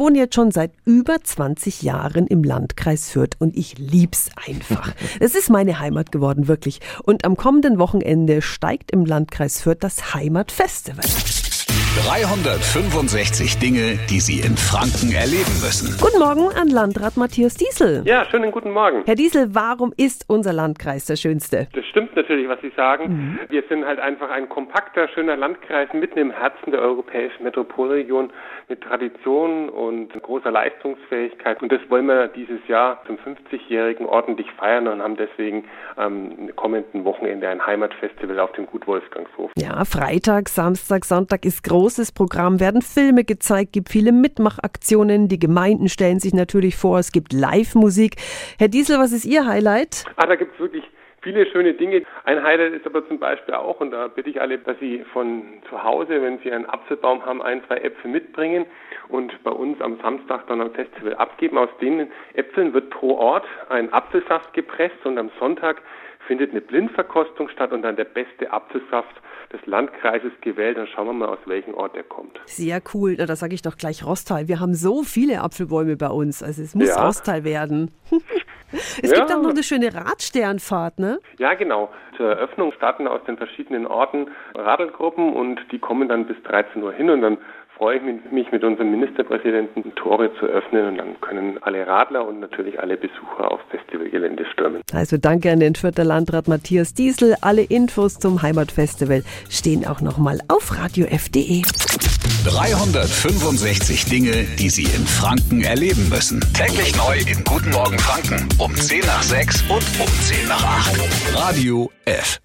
wohne jetzt schon seit über 20 Jahren im Landkreis Fürth und ich lieb's einfach. es ist meine Heimat geworden, wirklich. Und am kommenden Wochenende steigt im Landkreis Fürth das Heimatfestival. 365 Dinge, die Sie in Franken erleben müssen. Guten Morgen an Landrat Matthias Diesel. Ja, schönen guten Morgen. Herr Diesel, warum ist unser Landkreis der schönste? Das stimmt natürlich, was Sie sagen. Mhm. Wir sind halt einfach ein kompakter, schöner Landkreis mitten im Herzen der europäischen Metropolregion mit Tradition und großer Leistungsfähigkeit. Und das wollen wir dieses Jahr zum 50-Jährigen ordentlich feiern und haben deswegen am kommenden Wochenende ein Heimatfestival auf dem Gut Wolfgangshof. Ja, Freitag, Samstag, Sonntag ist großes Programm, werden Filme gezeigt, gibt viele Mitmachaktionen, die Gemeinden stellen sich natürlich vor, es gibt Live-Musik. Herr Diesel, was ist Ihr Highlight? Ah, da gibt es wirklich viele schöne Dinge. Ein Highlight ist aber zum Beispiel auch, und da bitte ich alle, dass Sie von zu Hause, wenn Sie einen Apfelbaum haben, ein, zwei Äpfel mitbringen und bei uns am Samstag dann am Festival abgeben. Aus den Äpfeln wird pro Ort ein Apfelsaft gepresst und am Sonntag findet eine Blindverkostung statt und dann der beste Apfelsaft des Landkreises gewählt. Dann schauen wir mal, aus welchem Ort er kommt. Sehr cool. Da sage ich doch gleich Rostal. Wir haben so viele Apfelbäume bei uns. Also es muss ja. Rostal werden. Es ja. gibt auch noch eine schöne Radsternfahrt, ne? Ja, genau. Zur Eröffnung starten aus den verschiedenen Orten Radelgruppen und die kommen dann bis 13 Uhr hin und dann freue ich mich mit unserem Ministerpräsidenten Tore zu öffnen und dann können alle Radler und natürlich alle Besucher aufs Festivalgelände stürmen. Also danke an den Fürther Landrat Matthias Diesel. Alle Infos zum Heimatfestival stehen auch nochmal auf radiof.de. 365 Dinge, die Sie in Franken erleben müssen. Täglich neu in Guten Morgen Franken um 10 nach 6 und um 10 nach 8. Radio F.